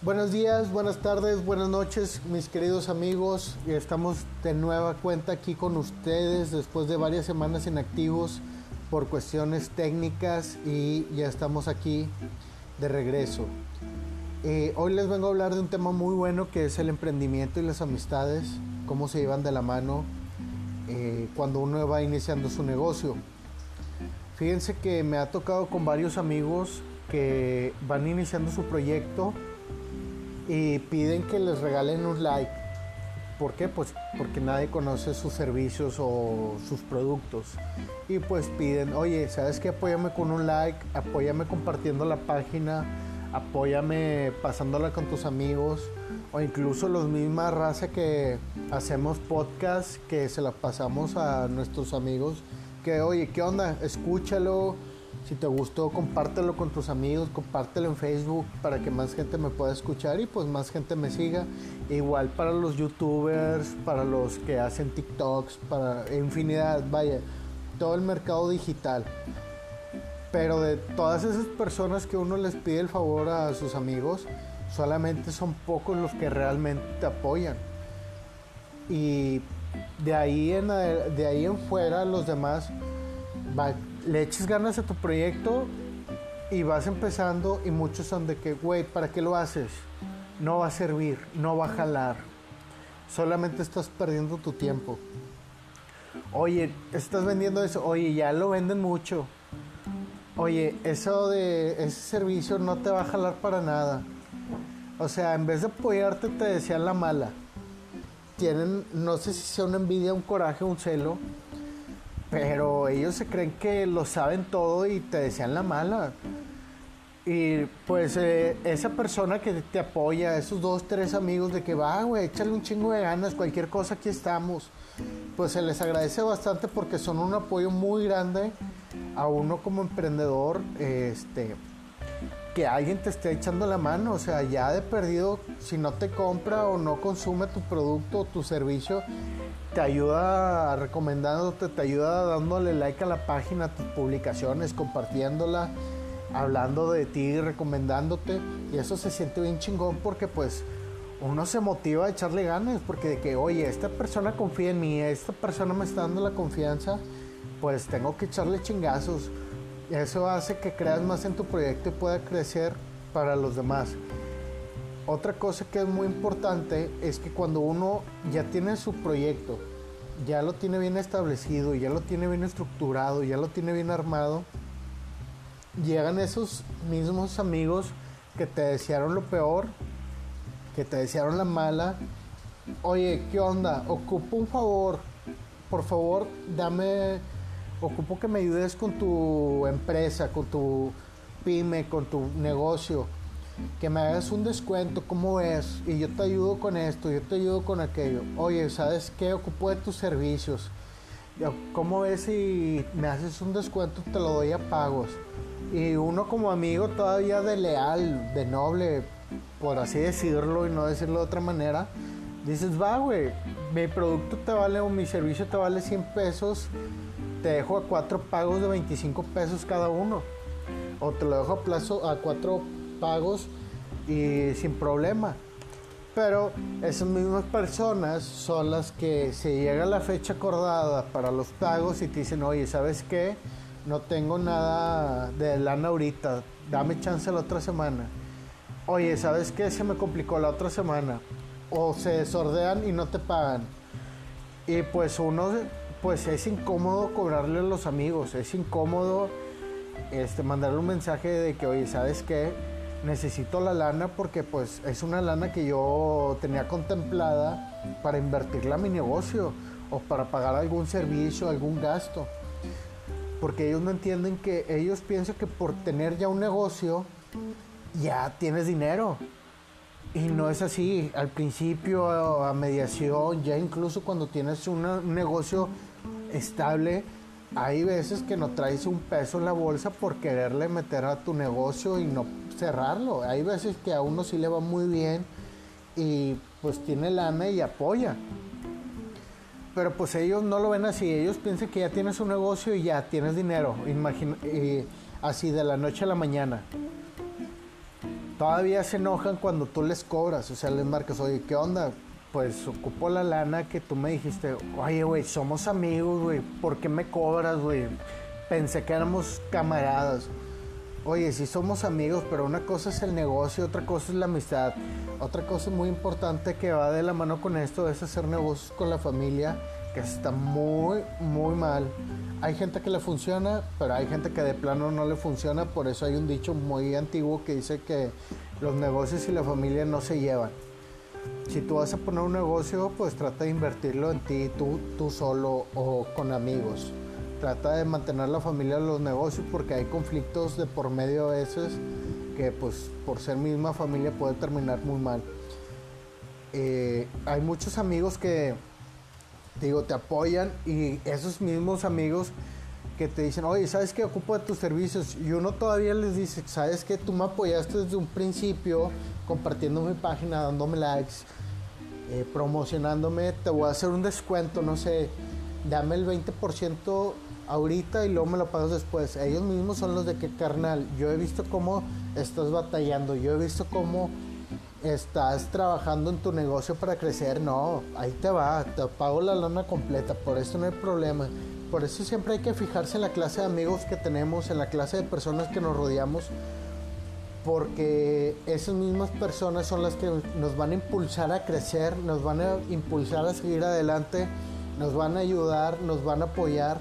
Buenos días, buenas tardes, buenas noches, mis queridos amigos. Estamos de nueva cuenta aquí con ustedes después de varias semanas inactivos por cuestiones técnicas y ya estamos aquí de regreso. Eh, hoy les vengo a hablar de un tema muy bueno que es el emprendimiento y las amistades, cómo se llevan de la mano eh, cuando uno va iniciando su negocio. Fíjense que me ha tocado con varios amigos que van iniciando su proyecto y piden que les regalen un like. ¿Por qué? Pues porque nadie conoce sus servicios o sus productos. Y pues piden, oye, ¿sabes qué? Apóyame con un like, apóyame compartiendo la página, apóyame pasándola con tus amigos o incluso los misma raza que hacemos podcast que se la pasamos a nuestros amigos que oye, ¿qué onda? Escúchalo, si te gustó, compártelo con tus amigos, compártelo en Facebook para que más gente me pueda escuchar y pues más gente me siga. Igual para los youtubers, para los que hacen TikToks, para infinidad, vaya, todo el mercado digital. Pero de todas esas personas que uno les pide el favor a sus amigos, solamente son pocos los que realmente te apoyan. Y de ahí en, de ahí en fuera los demás le eches ganas a tu proyecto y vas empezando y muchos son de que, güey, ¿para qué lo haces? No va a servir, no va a jalar. Solamente estás perdiendo tu tiempo. Oye, estás vendiendo eso. Oye, ya lo venden mucho. Oye, eso de ese servicio no te va a jalar para nada. O sea, en vez de apoyarte te decían la mala. Tienen, no sé si sea una envidia, un coraje, un celo pero ellos se creen que lo saben todo y te desean la mala. Y pues eh, esa persona que te apoya, esos dos, tres amigos de que va, güey, échale un chingo de ganas, cualquier cosa, aquí estamos. Pues se les agradece bastante porque son un apoyo muy grande a uno como emprendedor, este, que alguien te esté echando la mano. O sea, ya de perdido, si no te compra o no consume tu producto o tu servicio, te ayuda recomendándote, te ayuda dándole like a la página, a tus publicaciones, compartiéndola, hablando de ti, recomendándote. Y eso se siente bien chingón porque pues uno se motiva a echarle ganas, porque de que, oye, esta persona confía en mí, esta persona me está dando la confianza, pues tengo que echarle chingazos. Eso hace que creas más en tu proyecto y pueda crecer para los demás. Otra cosa que es muy importante es que cuando uno ya tiene su proyecto, ya lo tiene bien establecido, ya lo tiene bien estructurado, ya lo tiene bien armado, llegan esos mismos amigos que te desearon lo peor, que te desearon la mala. Oye, ¿qué onda? Ocupo un favor. Por favor, dame. Ocupo que me ayudes con tu empresa, con tu pyme, con tu negocio que me hagas un descuento, ¿cómo es? Y yo te ayudo con esto, yo te ayudo con aquello. Oye, ¿sabes qué? Ocupo de tus servicios. ¿Cómo ves si me haces un descuento? Te lo doy a pagos. Y uno como amigo todavía de leal, de noble, por así decirlo y no decirlo de otra manera, dices, va, güey, mi producto te vale o mi servicio te vale 100 pesos, te dejo a cuatro pagos de 25 pesos cada uno. O te lo dejo a plazo a cuatro pagos y sin problema. Pero esas mismas personas son las que se llega la fecha acordada para los pagos y te dicen, oye, ¿sabes qué? No tengo nada de lana ahorita, dame chance la otra semana. Oye, ¿sabes qué? Se me complicó la otra semana. O se desordean y no te pagan. Y pues uno, pues es incómodo cobrarle a los amigos, es incómodo este, mandarle un mensaje de que, oye, ¿sabes qué? Necesito la lana porque pues es una lana que yo tenía contemplada para invertirla a mi negocio o para pagar algún servicio, algún gasto. Porque ellos no entienden que ellos piensan que por tener ya un negocio ya tienes dinero. Y no es así. Al principio, a mediación, ya incluso cuando tienes un negocio estable, hay veces que no traes un peso en la bolsa por quererle meter a tu negocio y no cerrarlo. Hay veces que a uno sí le va muy bien y pues tiene lana y apoya. Pero pues ellos no lo ven así, ellos piensan que ya tienes un negocio y ya tienes dinero, Imagina, así de la noche a la mañana. todavía se enojan cuando tú les cobras, o sea, les marcas, oye, ¿qué onda? Pues ocupo la lana que tú me dijiste, oye, güey, somos amigos, güey, ¿por qué me cobras, güey? Pensé que éramos camaradas. Oye, sí somos amigos, pero una cosa es el negocio, otra cosa es la amistad. Otra cosa muy importante que va de la mano con esto es hacer negocios con la familia, que está muy, muy mal. Hay gente que le funciona, pero hay gente que de plano no le funciona. Por eso hay un dicho muy antiguo que dice que los negocios y la familia no se llevan. Si tú vas a poner un negocio, pues trata de invertirlo en ti, tú, tú solo o con amigos trata de mantener la familia los negocios porque hay conflictos de por medio a veces que pues por ser misma familia puede terminar muy mal. Eh, hay muchos amigos que digo te apoyan y esos mismos amigos que te dicen, oye, ¿sabes qué? Ocupo de tus servicios. Y uno todavía les dice, ¿sabes qué? Tú me apoyaste desde un principio compartiendo mi página, dándome likes, eh, promocionándome. Te voy a hacer un descuento, no sé, dame el 20% ahorita y luego me lo pagas después. Ellos mismos son los de que, carnal, yo he visto cómo estás batallando, yo he visto cómo estás trabajando en tu negocio para crecer. No, ahí te va, te pago la lana completa, por eso no hay problema. Por eso siempre hay que fijarse en la clase de amigos que tenemos, en la clase de personas que nos rodeamos, porque esas mismas personas son las que nos van a impulsar a crecer, nos van a impulsar a seguir adelante, nos van a ayudar, nos van a apoyar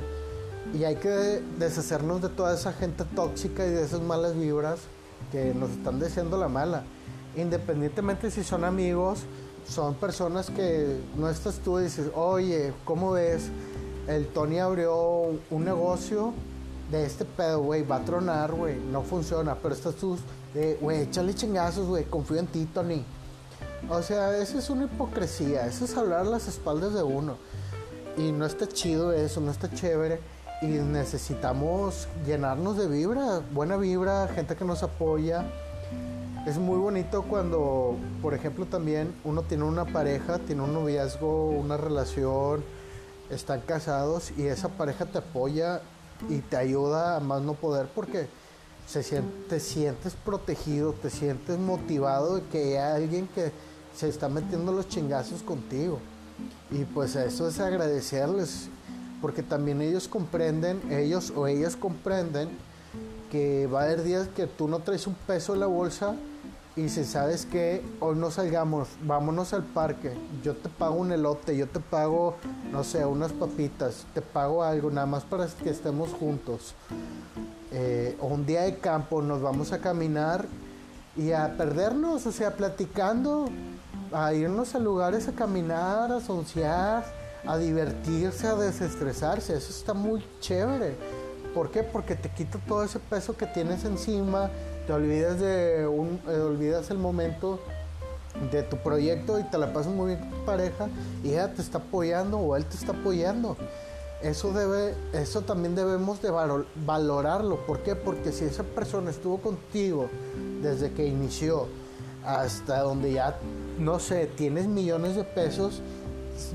y hay que deshacernos de toda esa gente tóxica y de esas malas vibras que nos están diciendo la mala. Independientemente si son amigos, son personas que no estás tú y dices, oye, ¿cómo ves? El Tony abrió un negocio de este pedo, güey, va a tronar, güey, no funciona, pero estás tú, güey, échale chingazos, güey, confío en ti, Tony. O sea, eso es una hipocresía, eso es hablar a las espaldas de uno. Y no está chido eso, no está chévere y necesitamos llenarnos de vibra, buena vibra, gente que nos apoya. Es muy bonito cuando, por ejemplo, también uno tiene una pareja, tiene un noviazgo, una relación, están casados y esa pareja te apoya y te ayuda a más no poder porque se te sientes protegido, te sientes motivado de que hay alguien que se está metiendo los chingazos contigo. Y pues eso es agradecerles porque también ellos comprenden, ellos o ellas comprenden que va a haber días que tú no traes un peso en la bolsa y si sabes que hoy no salgamos, vámonos al parque, yo te pago un elote, yo te pago, no sé, unas papitas, te pago algo nada más para que estemos juntos. Eh, o un día de campo nos vamos a caminar y a perdernos, o sea, platicando, a irnos a lugares a caminar, a sonciar a divertirse, a desestresarse. Eso está muy chévere. ¿Por qué? Porque te quita todo ese peso que tienes encima, te olvidas de un, eh, olvidas el momento de tu proyecto y te la pasas muy bien con tu pareja y ella te está apoyando o él te está apoyando. Eso debe, eso también debemos de valorarlo. ¿Por qué? Porque si esa persona estuvo contigo desde que inició hasta donde ya, no sé, tienes millones de pesos,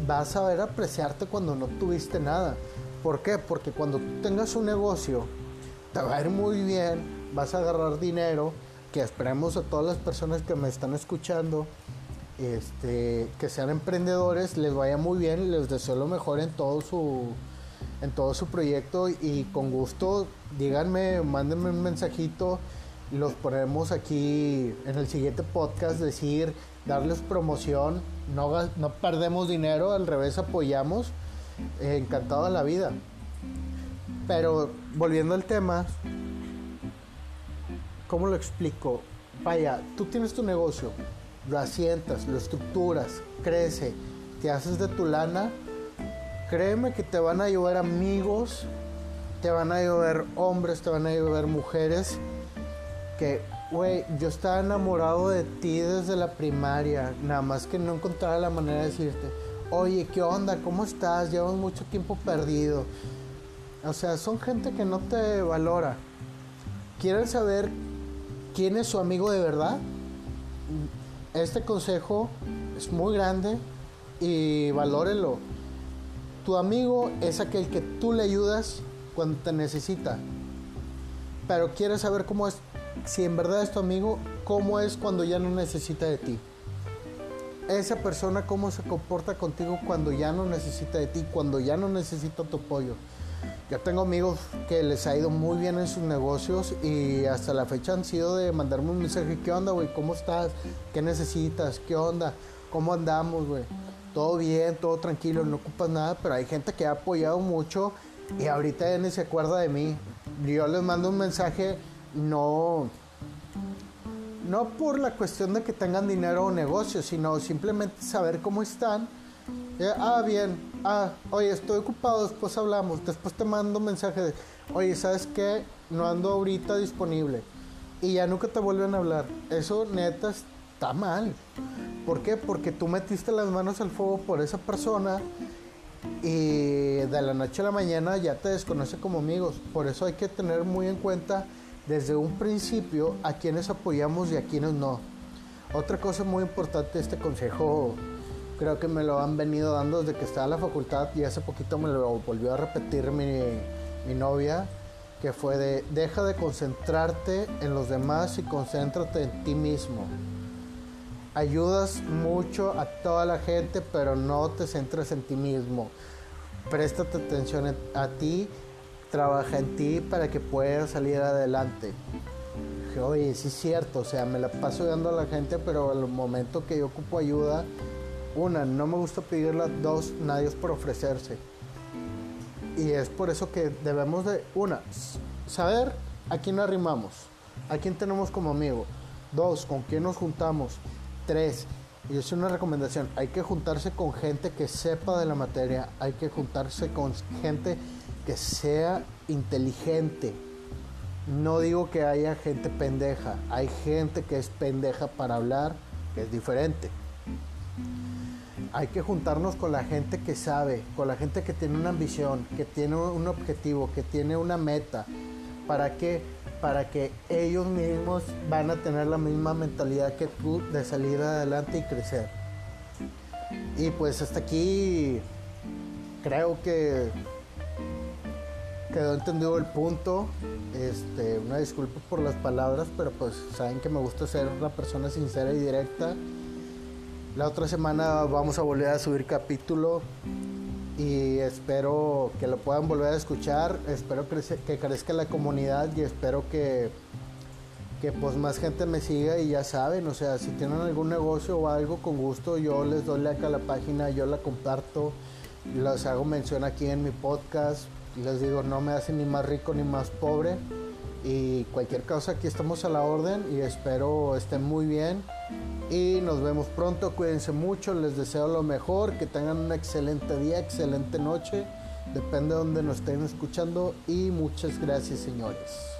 vas a saber apreciarte cuando no tuviste nada. ¿Por qué? Porque cuando tú tengas un negocio, te va a ir muy bien, vas a agarrar dinero, que esperemos a todas las personas que me están escuchando, este, que sean emprendedores, les vaya muy bien, les deseo lo mejor en todo su en todo su proyecto y con gusto díganme, mándenme un mensajito los ponemos aquí en el siguiente podcast, decir, darles promoción, no, no perdemos dinero, al revés apoyamos, eh, encantado de la vida. Pero volviendo al tema, ¿cómo lo explico? Vaya, tú tienes tu negocio, lo asientas, lo estructuras, crece, te haces de tu lana, créeme que te van a ayudar amigos, te van a ayudar hombres, te van a ayudar mujeres que, güey, yo estaba enamorado de ti desde la primaria, nada más que no encontraba la manera de decirte, oye, ¿qué onda? ¿Cómo estás? Llevas mucho tiempo perdido. O sea, son gente que no te valora. ¿Quieren saber quién es su amigo de verdad? Este consejo es muy grande y valórelo. Tu amigo es aquel que tú le ayudas cuando te necesita pero quieres saber cómo es, si en verdad es tu amigo, cómo es cuando ya no necesita de ti. Esa persona cómo se comporta contigo cuando ya no necesita de ti, cuando ya no necesita tu apoyo. Yo tengo amigos que les ha ido muy bien en sus negocios y hasta la fecha han sido de mandarme un mensaje, ¿qué onda, güey? ¿Cómo estás? ¿Qué necesitas? ¿Qué onda? ¿Cómo andamos, güey? Todo bien, todo tranquilo, no ocupas nada, pero hay gente que ha apoyado mucho y ahorita ya ni se acuerda de mí. Yo les mando un mensaje, no, no por la cuestión de que tengan dinero o negocio, sino simplemente saber cómo están. Eh, ah, bien, ah, oye, estoy ocupado, después hablamos, después te mando un mensaje de, oye, ¿sabes qué? No ando ahorita disponible. Y ya nunca te vuelven a hablar. Eso neta está mal. ¿Por qué? Porque tú metiste las manos al fuego por esa persona y de la noche a la mañana ya te desconoce como amigos. Por eso hay que tener muy en cuenta desde un principio a quienes apoyamos y a quienes no. Otra cosa muy importante, este consejo creo que me lo han venido dando desde que estaba en la facultad y hace poquito me lo volvió a repetir mi, mi novia, que fue de deja de concentrarte en los demás y concéntrate en ti mismo ayudas mucho a toda la gente, pero no te centres en ti mismo. Préstate atención a ti, trabaja en ti para que puedas salir adelante. Oye, sí es cierto, o sea, me la paso ayudando a la gente, pero al momento que yo ocupo ayuda, una, no me gusta pedirla, dos, nadie es por ofrecerse. Y es por eso que debemos de, una, saber a quién arrimamos, a quién tenemos como amigo. Dos, con quién nos juntamos. Tres, y es una recomendación, hay que juntarse con gente que sepa de la materia, hay que juntarse con gente que sea inteligente. No digo que haya gente pendeja, hay gente que es pendeja para hablar, que es diferente. Hay que juntarnos con la gente que sabe, con la gente que tiene una ambición, que tiene un objetivo, que tiene una meta. ¿Para qué? para que ellos mismos van a tener la misma mentalidad que tú de salir adelante y crecer. Y pues hasta aquí creo que quedó entendido el punto. Este, una disculpa por las palabras, pero pues saben que me gusta ser una persona sincera y directa. La otra semana vamos a volver a subir capítulo y espero que lo puedan volver a escuchar, espero que crezca la comunidad y espero que, que pues más gente me siga y ya saben, o sea, si tienen algún negocio o algo con gusto, yo les doy like a la página, yo la comparto, les hago mención aquí en mi podcast, les digo, no me hace ni más rico ni más pobre y cualquier cosa aquí estamos a la orden y espero estén muy bien y nos vemos pronto. Cuídense mucho, les deseo lo mejor, que tengan un excelente día, excelente noche, depende de donde nos estén escuchando y muchas gracias señores.